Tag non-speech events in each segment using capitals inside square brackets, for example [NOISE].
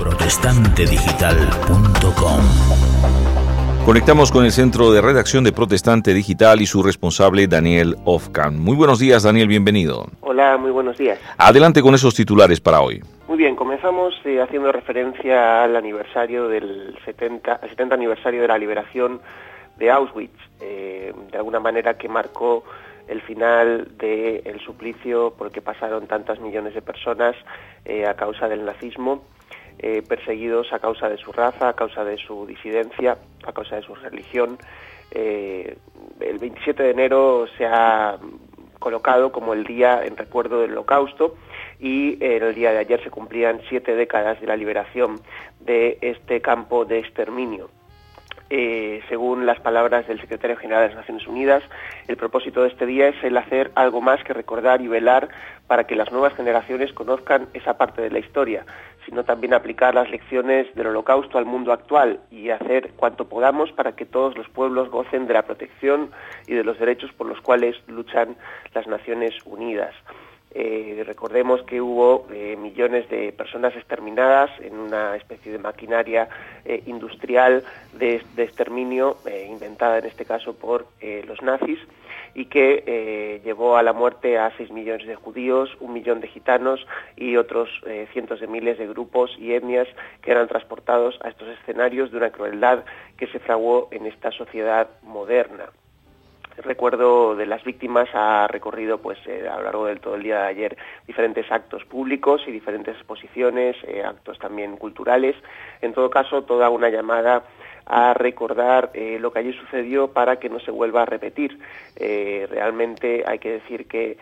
protestantedigital.com Conectamos con el centro de redacción de Protestante Digital y su responsable Daniel Ofkan. Muy buenos días, Daniel, bienvenido. Hola, muy buenos días. Adelante con esos titulares para hoy. Muy bien, comenzamos eh, haciendo referencia al aniversario del 70, 70 aniversario de la liberación de Auschwitz, eh, de alguna manera que marcó el final del suplicio por el que pasaron tantas millones de personas eh, a causa del nazismo, eh, perseguidos a causa de su raza, a causa de su disidencia, a causa de su religión. el 27 de enero se ha colocado como el día en recuerdo del holocausto y el día de ayer se cumplían siete décadas de la liberación de este campo de exterminio. Eh, según las palabras del secretario general de las Naciones Unidas, el propósito de este día es el hacer algo más que recordar y velar para que las nuevas generaciones conozcan esa parte de la historia, sino también aplicar las lecciones del holocausto al mundo actual y hacer cuanto podamos para que todos los pueblos gocen de la protección y de los derechos por los cuales luchan las Naciones Unidas. Eh, recordemos que hubo eh, millones de personas exterminadas en una especie de maquinaria eh, industrial de, exterminio inventada en este caso por los nazis y que llevó a la muerte a 6 millones de judíos, un millón de gitanos y otros cientos de miles de grupos y etnias que eran transportados a estos escenarios de una crueldad que se fraguó en esta sociedad moderna recuerdo de las víctimas ha recorrido pues eh, a lo largo del todo el día de ayer diferentes actos públicos y diferentes exposiciones, eh, actos también culturales. En todo caso, toda una llamada a recordar eh, lo que allí sucedió para que no se vuelva a repetir. realmente hay que decir que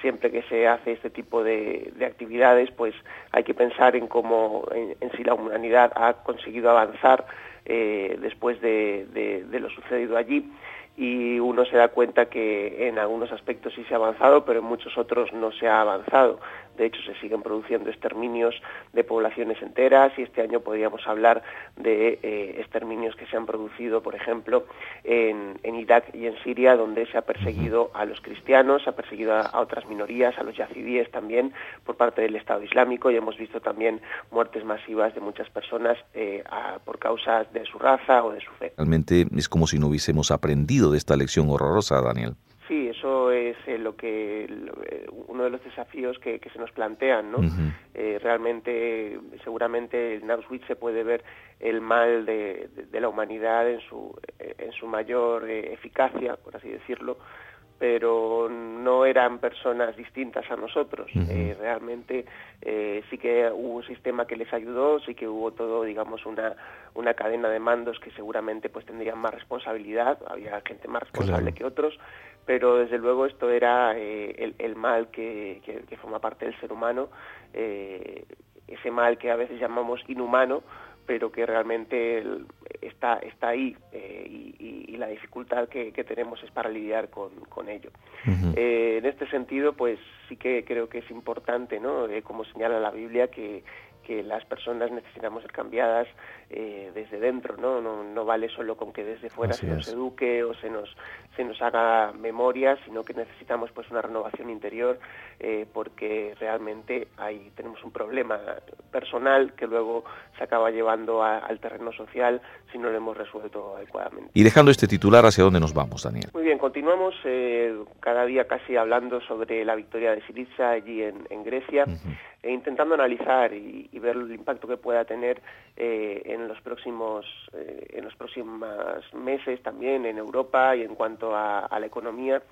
siempre que se hace este tipo de, actividades, pues hay que pensar en cómo en, si la humanidad ha conseguido avanzar después de lo sucedido allí y uno se da cuenta que en algunos aspectos sí se ha avanzado, pero en muchos otros no se ha avanzado. De hecho, se siguen produciendo exterminios de poblaciones enteras y este año podríamos hablar de eh, exterminios que se han producido, por ejemplo, en, Irak y en Siria, donde se ha perseguido a los cristianos, se ha perseguido a, otras minorías, a los yazidíes también, por parte del Estado Islámico y hemos visto también muertes masivas de muchas personas eh, por causa de su raza o de su fe. Realmente es como si no hubiésemos aprendido de esta lección horrorosa, Daniel. Sí, eso es eh, lo que eh, uno de los desafíos que, se nos plantean, ¿no? Eh, realmente, seguramente en Auschwitz se puede ver el mal de, la humanidad en su en su mayor eficacia, por así decirlo, pero no eran personas distintas a nosotros. realmente sí que hubo un sistema que les ayudó, sí que hubo todo, digamos, una, una cadena de mandos que seguramente pues tendrían más responsabilidad, había gente más responsable que otros, pero desde luego esto era eh, el, mal que, forma parte del ser humano, eh, ese mal que a veces llamamos inhumano, pero que realmente está, está ahí eh, y, la dificultad que, tenemos es para lidiar con, ello. en este sentido, pues sí que creo que es importante, ¿no? como señala la Biblia, que que las personas necesitamos ser cambiadas eh, desde dentro, ¿no? ¿no? vale solo con que desde fuera se nos eduque o se nos, se nos haga memoria, sino que necesitamos pues una renovación interior eh, porque realmente ahí tenemos un problema personal que luego se acaba llevando al terreno social si no lo hemos resuelto adecuadamente. Y dejando este titular, ¿hacia dónde nos vamos, Daniel? Muy bien, continuamos eh, cada día casi hablando sobre la victoria de Siriza allí en, Grecia e intentando analizar y, ver el impacto que pueda tener eh, en los próximos en los próximos meses también en Europa y en cuanto a la economía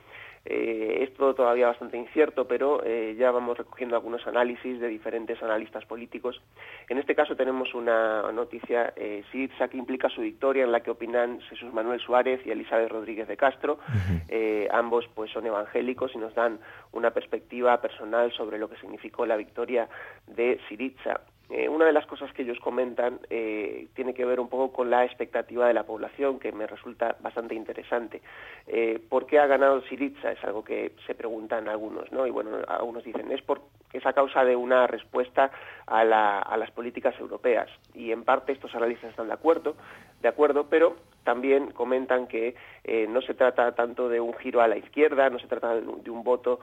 eh, es todo todavía bastante incierto, pero eh, ya vamos recogiendo algunos análisis de diferentes analistas políticos. En este caso tenemos una noticia, eh, que implica su victoria, en la que opinan Jesús Manuel Suárez y Elizabeth Rodríguez de Castro. Eh, ambos pues son evangélicos y nos dan una perspectiva personal sobre lo que significó la victoria de Siriza. Eh, una de las cosas que ellos comentan eh, tiene que ver un poco con la expectativa de la población, que me resulta bastante interesante. Eh, ¿Por qué ha ganado Siriza? Es algo que se preguntan algunos, ¿no? Y bueno, algunos dicen, es, por, es a causa de una respuesta a, las políticas europeas. Y en parte estos analistas están de acuerdo, de acuerdo pero también comentan que eh, no se trata tanto de un giro a la izquierda, no se trata de un voto,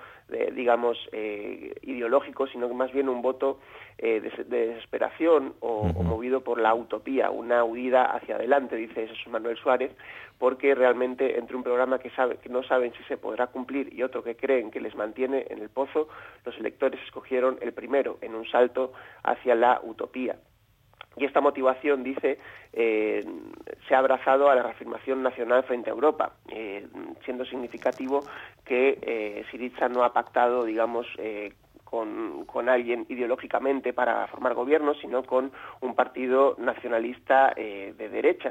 digamos, eh, ideológico, sino que más bien un voto eh, de, desesperación o, movido por la utopía, una huida hacia adelante, dice Jesús Manuel Suárez, porque realmente entre un programa que, sabe, que no saben si se podrá cumplir y otro que creen que les mantiene en el pozo, los electores escogieron el primero, en un salto hacia la utopía. Y esta motivación, dice, eh, se ha abrazado a la reafirmación nacional frente a Europa, eh, siendo significativo que eh, Siriza no ha pactado, digamos, eh, con, con, alguien ideológicamente para formar gobierno, sino con un partido nacionalista de derecha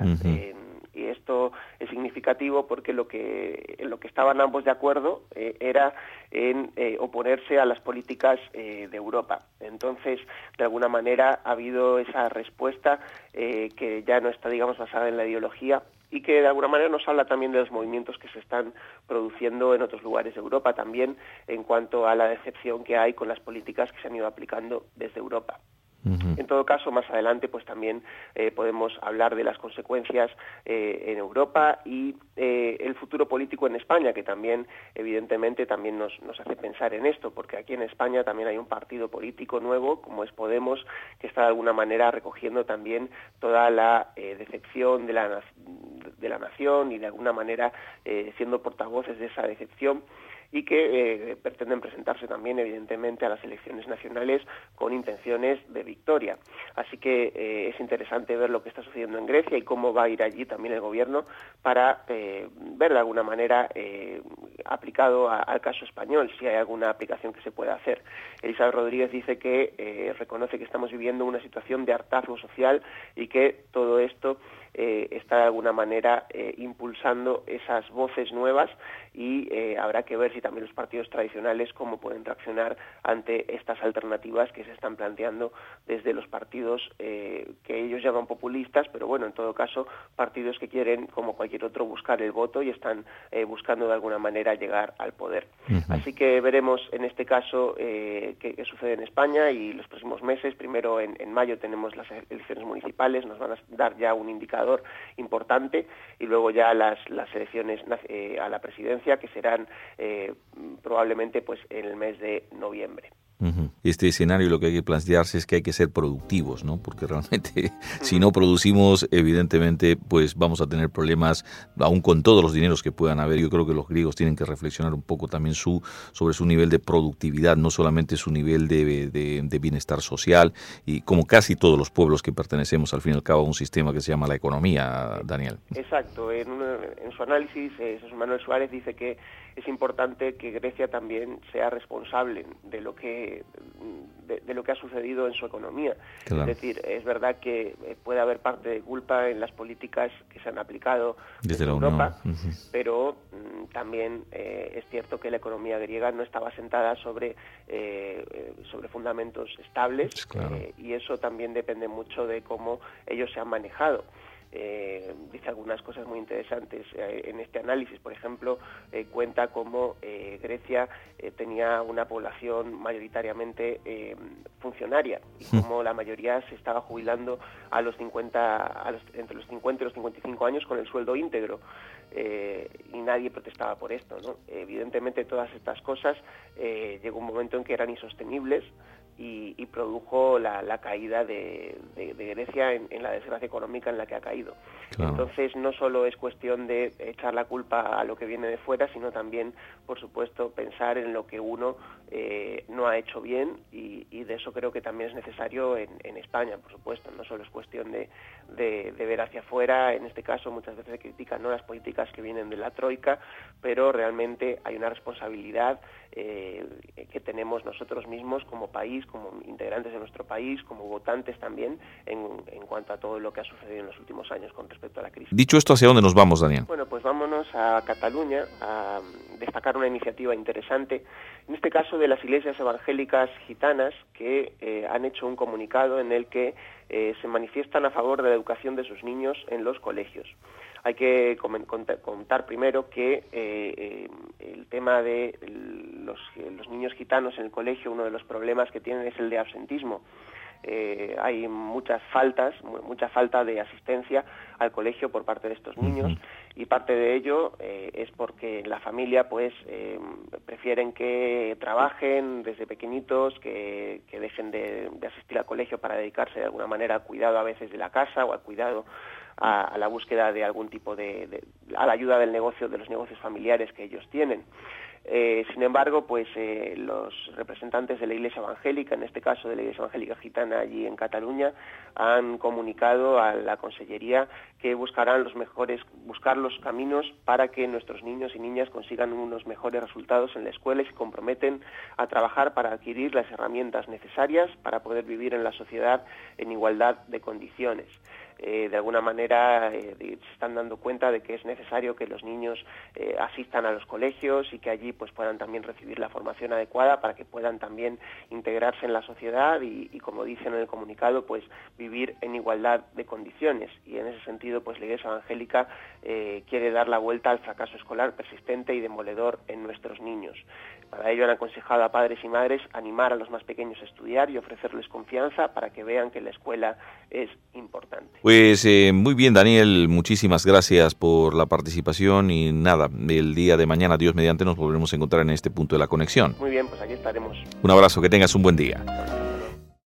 y esto es significativo porque lo que, lo que estaban ambos de acuerdo eh, era en eh, oponerse a las políticas eh, de Europa. Entonces, de alguna manera ha habido esa respuesta que ya no está, digamos, basada en la ideología y que de alguna manera nos habla también de los movimientos que se están produciendo en otros lugares de Europa, también en cuanto a la decepción que hay con las políticas que se han ido aplicando desde Europa. En todo caso, más adelante, pues también eh, podemos hablar de las consecuencias eh, en Europa y eh, el futuro político en España, que también, evidentemente, también nos, nos, hace pensar en esto, porque aquí en España también hay un partido político nuevo, como es Podemos, que está de alguna manera recogiendo también toda la decepción de la, de la nación y de alguna manera siendo portavoces de esa decepción y que eh, pretenden presentarse también, evidentemente, a las elecciones nacionales con intenciones de victoria. Así que eh, es interesante ver lo que está sucediendo en Grecia y cómo va a ir allí también el gobierno para eh, ver de alguna manera aplicado al caso español, si hay alguna aplicación que se pueda hacer. Elizabeth Rodríguez dice que reconoce que estamos viviendo una situación de hartazgo social y que todo esto está de alguna manera impulsando esas voces nuevas y habrá que ver si también los partidos tradicionales cómo pueden reaccionar ante estas alternativas que se están planteando desde los partidos que ellos llaman populistas, pero bueno, en todo caso, partidos que quieren, como cualquier otro, buscar el voto y están buscando de alguna manera llegar al poder. Así que veremos en este caso qué, sucede en España y los próximos meses. Primero en, en mayo tenemos las elecciones municipales, nos van a dar ya un indicador importante y luego ya las, las elecciones eh, a la presidencia que serán eh, probablemente pues en el mes de noviembre. Este escenario lo que hay que plantearse es que hay que ser productivos, ¿no? Porque realmente [LAUGHS] si no producimos, evidentemente, pues vamos a tener problemas, aún con todos los dineros que puedan haber. Yo creo que los griegos tienen que reflexionar un poco también su, sobre su nivel de productividad, no solamente su nivel de, de, bienestar social, y como casi todos los pueblos que pertenecemos al fin y al cabo a un sistema que se llama la economía, Daniel. Exacto. En, en su análisis, eh, Manuel Suárez dice que es importante que Grecia también sea responsable de lo que de, lo que ha sucedido en su economía. Es decir, es verdad que eh, puede haber parte de culpa en las políticas que se han aplicado desde Europa, pero mm, también eh, es cierto que la economía griega no estaba sentada sobre eh, sobre fundamentos estables y eso también depende mucho de cómo ellos se han manejado. Eh, dice algunas cosas muy interesantes eh, en este análisis. Por ejemplo, eh, cuenta cómo Grecia tenía una población mayoritariamente funcionaria y cómo la mayoría se estaba jubilando a los 50, entre los 50 y los 55 años con el sueldo íntegro. y nadie protestaba por esto. Evidentemente todas estas cosas llegó un momento en que eran insostenibles y, produjo la, caída de, Grecia en, la desgracia económica en la que ha caído. Entonces, no solo es cuestión de echar la culpa a lo que viene de fuera, sino también, por supuesto, pensar en lo que uno eh, no ha hecho bien y, de eso creo que también es necesario en, España, por supuesto. No solo es cuestión de, ver hacia afuera, en este caso muchas veces se critican ¿no? las políticas que vienen de la Troika, pero realmente hay una responsabilidad eh, que tenemos nosotros mismos como país, como integrantes de nuestro país, como votantes también, en, en, cuanto a todo lo que ha sucedido en los últimos años con respecto a la crisis. Dicho esto, ¿hacia dónde nos vamos, Daniel? Bueno, pues vámonos a Cataluña a destacar una iniciativa interesante, en este caso de las iglesias evangélicas gitanas que eh, han hecho un comunicado en el que eh, se manifiestan a favor de la educación de sus niños en los colegios. Hay que contar primero que eh, el tema de los, los, niños gitanos en el colegio, uno de los problemas que tienen es el de absentismo. eh, hay muchas faltas, mucha falta de asistencia al colegio por parte de estos niños y parte de ello eh, es porque la familia pues eh, prefieren que trabajen desde pequeñitos, que, dejen de, asistir al colegio para dedicarse de alguna manera al cuidado a veces de la casa o al cuidado a, la búsqueda de algún tipo de, a la ayuda del negocio de los negocios familiares que ellos tienen. Eh, sin embargo, pues eh, los representantes de la Iglesia Evangélica, en este caso de la Iglesia Evangélica Gitana allí en Cataluña, han comunicado a la Consellería que buscarán los mejores, buscar los caminos para que nuestros niños y niñas consigan unos mejores resultados en la escuela y se comprometen a trabajar para adquirir las herramientas necesarias para poder vivir en la sociedad en igualdad de condiciones. Eh, de alguna manera se están dando cuenta de que es necesario que los niños asistan a los colegios y que allí pues puedan también recibir la formación adecuada para que puedan también integrarse en la sociedad y, como dicen en el comunicado pues vivir en igualdad de condiciones y en ese sentido pues la Iglesia Evangélica quiere dar la vuelta al fracaso escolar persistente y demoledor en nuestros niños. Para ello han aconsejado a padres y madres animar a los más pequeños a estudiar y ofrecerles confianza para que vean que la escuela es importante. Pues eh, muy bien, Daniel, muchísimas gracias por la participación y nada, el día de mañana, Dios mediante, nos volveremos a encontrar en este punto de la conexión. Muy bien, pues aquí estaremos. Un abrazo, que tengas un buen día.